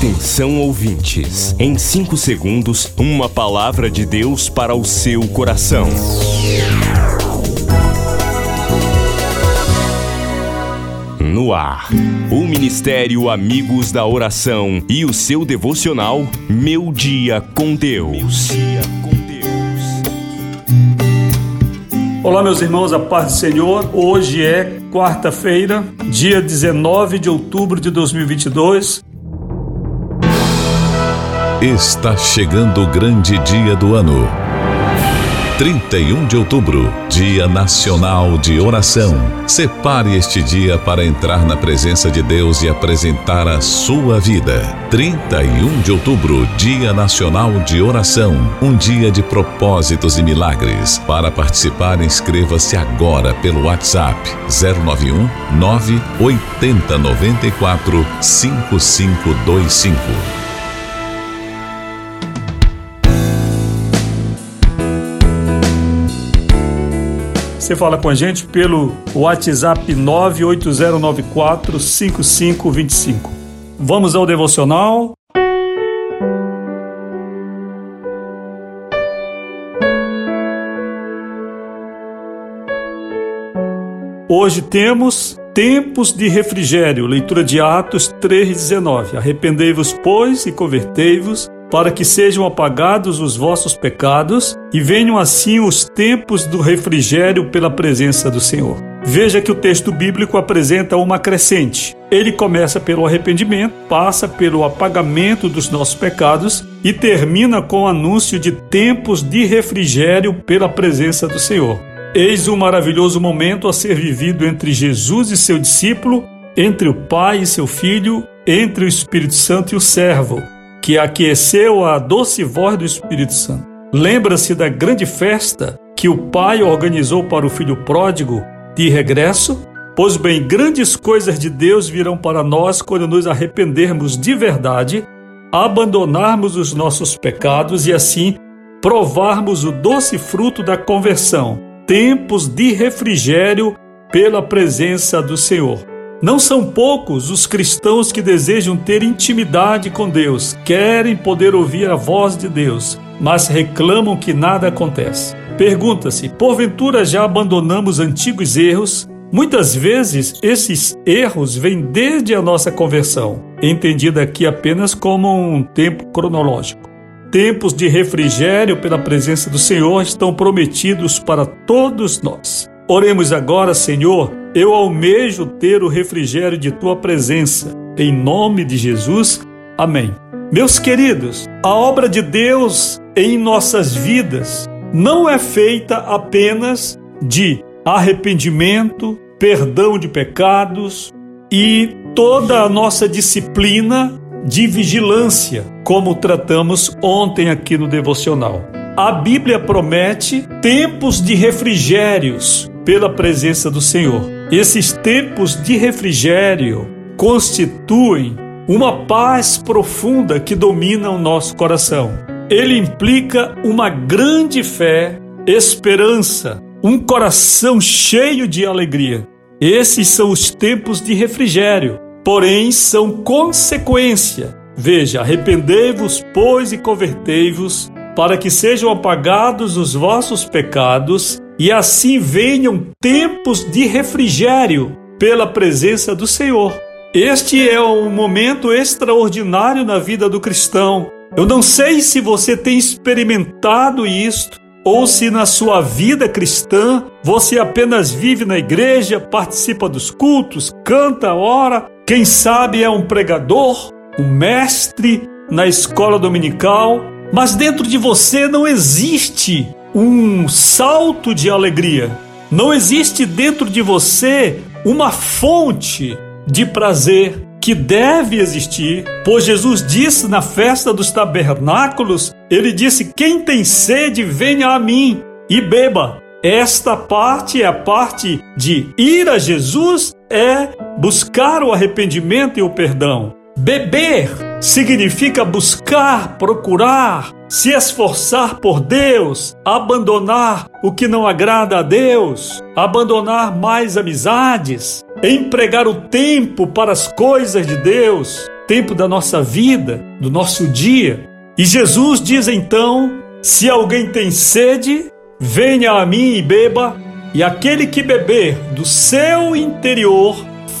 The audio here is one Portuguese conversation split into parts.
Atenção ouvintes, em 5 segundos, uma palavra de Deus para o seu coração. No ar, o Ministério Amigos da Oração e o seu devocional Meu Dia com Deus. Olá, meus irmãos, a paz do Senhor. Hoje é quarta-feira, dia 19 de outubro de 2022. Está chegando o grande dia do ano. 31 de outubro, Dia Nacional de Oração. Separe este dia para entrar na presença de Deus e apresentar a sua vida. 31 de outubro, Dia Nacional de Oração. Um dia de propósitos e milagres. Para participar, inscreva-se agora pelo WhatsApp 091 980 94 5525. Você fala com a gente pelo WhatsApp 980945525. Vamos ao devocional. Hoje temos tempos de refrigério, leitura de Atos 3,19. Arrependei-vos, pois, e convertei-vos para que sejam apagados os vossos pecados e venham assim os tempos do refrigério pela presença do Senhor. Veja que o texto bíblico apresenta uma crescente. Ele começa pelo arrependimento, passa pelo apagamento dos nossos pecados e termina com o anúncio de tempos de refrigério pela presença do Senhor. Eis um maravilhoso momento a ser vivido entre Jesus e seu discípulo, entre o Pai e seu Filho, entre o Espírito Santo e o servo que aqueceu a doce voz do Espírito Santo. Lembra-se da grande festa que o pai organizou para o filho pródigo de regresso? Pois bem, grandes coisas de Deus virão para nós quando nos arrependermos de verdade, abandonarmos os nossos pecados e assim provarmos o doce fruto da conversão, tempos de refrigério pela presença do Senhor. Não são poucos os cristãos que desejam ter intimidade com Deus, querem poder ouvir a voz de Deus, mas reclamam que nada acontece. Pergunta-se: porventura já abandonamos antigos erros? Muitas vezes esses erros vêm desde a nossa conversão, entendida aqui apenas como um tempo cronológico. Tempos de refrigério pela presença do Senhor estão prometidos para todos nós. Oremos agora, Senhor, eu almejo ter o refrigério de tua presença. Em nome de Jesus. Amém. Meus queridos, a obra de Deus em nossas vidas não é feita apenas de arrependimento, perdão de pecados e toda a nossa disciplina de vigilância, como tratamos ontem aqui no devocional. A Bíblia promete tempos de refrigérios pela presença do Senhor. Esses tempos de refrigério constituem uma paz profunda que domina o nosso coração. Ele implica uma grande fé, esperança, um coração cheio de alegria. Esses são os tempos de refrigério, porém são consequência. Veja, arrependei-vos, pois, e convertei-vos, para que sejam apagados os vossos pecados e assim venham tempos de refrigério pela presença do Senhor. Este é um momento extraordinário na vida do cristão. Eu não sei se você tem experimentado isto ou se na sua vida cristã você apenas vive na igreja, participa dos cultos, canta, ora, quem sabe é um pregador, um mestre na escola dominical, mas dentro de você não existe um salto de alegria. Não existe dentro de você uma fonte de prazer que deve existir, pois Jesus disse na festa dos tabernáculos: Ele disse: Quem tem sede, venha a mim e beba. Esta parte é a parte de ir a Jesus, é buscar o arrependimento e o perdão. Beber significa buscar, procurar, se esforçar por Deus, abandonar o que não agrada a Deus, abandonar mais amizades, empregar o tempo para as coisas de Deus. tempo da nossa vida, do nosso dia. E Jesus diz então: se alguém tem sede, venha a mim e beba, e aquele que beber do seu interior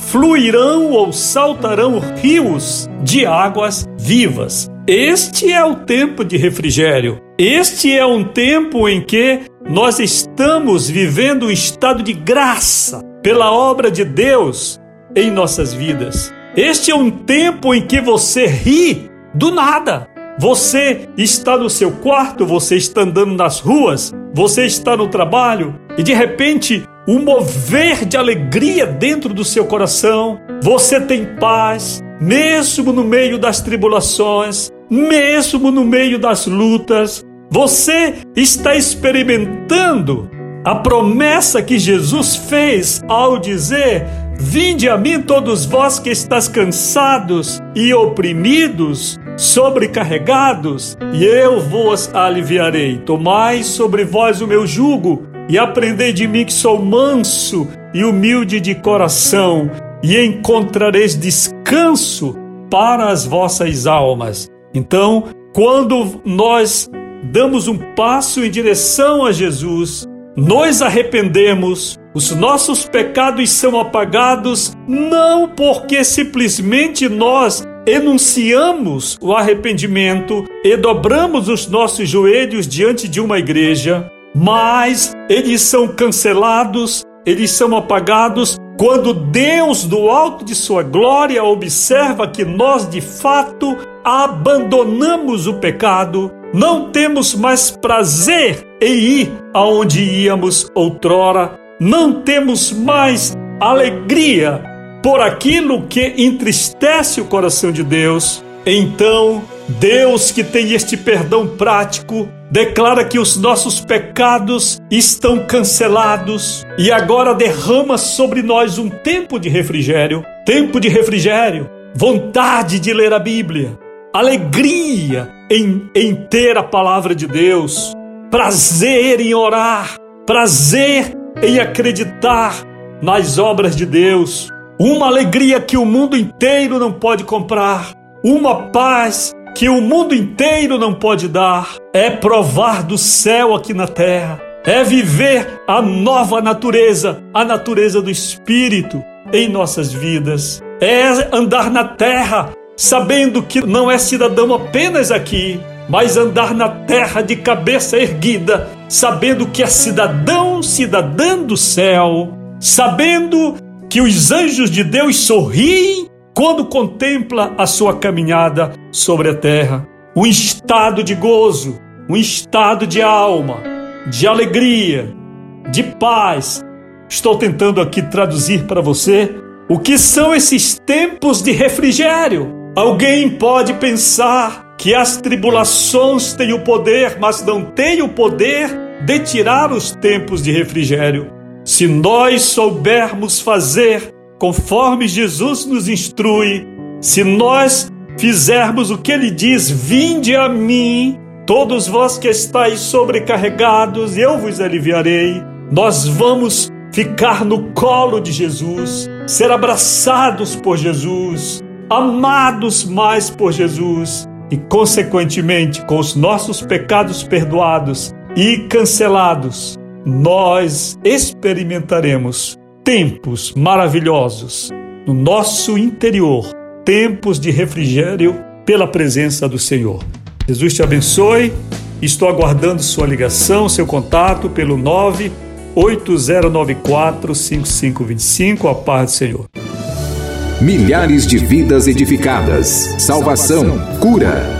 fluirão ou saltarão rios de águas vivas. Este é o tempo de refrigério. Este é um tempo em que nós estamos vivendo um estado de graça pela obra de Deus em nossas vidas. Este é um tempo em que você ri do nada. Você está no seu quarto, você está andando nas ruas, você está no trabalho e de repente um mover de alegria dentro do seu coração. Você tem paz, mesmo no meio das tribulações, mesmo no meio das lutas. Você está experimentando a promessa que Jesus fez ao dizer: Vinde a mim todos vós que estáis cansados e oprimidos, sobrecarregados, e eu vos aliviarei. Tomai sobre vós o meu jugo e aprendei de mim que sou manso e humilde de coração, e encontrareis descanso para as vossas almas. Então, quando nós damos um passo em direção a Jesus, nos arrependemos, os nossos pecados são apagados não porque simplesmente nós enunciamos o arrependimento e dobramos os nossos joelhos diante de uma igreja, mas eles são cancelados, eles são apagados quando Deus, do alto de sua glória, observa que nós de fato abandonamos o pecado, não temos mais prazer em ir aonde íamos outrora, não temos mais alegria por aquilo que entristece o coração de Deus. Então, Deus, que tem este perdão prático, declara que os nossos pecados estão cancelados e agora derrama sobre nós um tempo de refrigério tempo de refrigério, vontade de ler a Bíblia, alegria em, em ter a palavra de Deus, prazer em orar, prazer em acreditar nas obras de Deus, uma alegria que o mundo inteiro não pode comprar, uma paz que o mundo inteiro não pode dar, é provar do céu aqui na terra, é viver a nova natureza, a natureza do Espírito em nossas vidas, é andar na terra sabendo que não é cidadão apenas aqui, mas andar na terra de cabeça erguida, sabendo que é cidadão, cidadã do céu, sabendo que os anjos de Deus sorriem quando contempla a sua caminhada sobre a terra. Um estado de gozo, um estado de alma, de alegria, de paz. Estou tentando aqui traduzir para você o que são esses tempos de refrigério. Alguém pode pensar que as tribulações têm o poder, mas não têm o poder de tirar os tempos de refrigério. Se nós soubermos fazer conforme Jesus nos instrui, se nós fizermos o que ele diz: Vinde a mim, todos vós que estáis sobrecarregados, eu vos aliviarei. Nós vamos ficar no colo de Jesus, ser abraçados por Jesus, amados mais por Jesus e, consequentemente, com os nossos pecados perdoados e cancelados, nós experimentaremos tempos maravilhosos no nosso interior, tempos de refrigério pela presença do Senhor. Jesus te abençoe. Estou aguardando sua ligação, seu contato pelo 98094 5525. A paz do Senhor. Milhares de vidas edificadas, salvação, cura.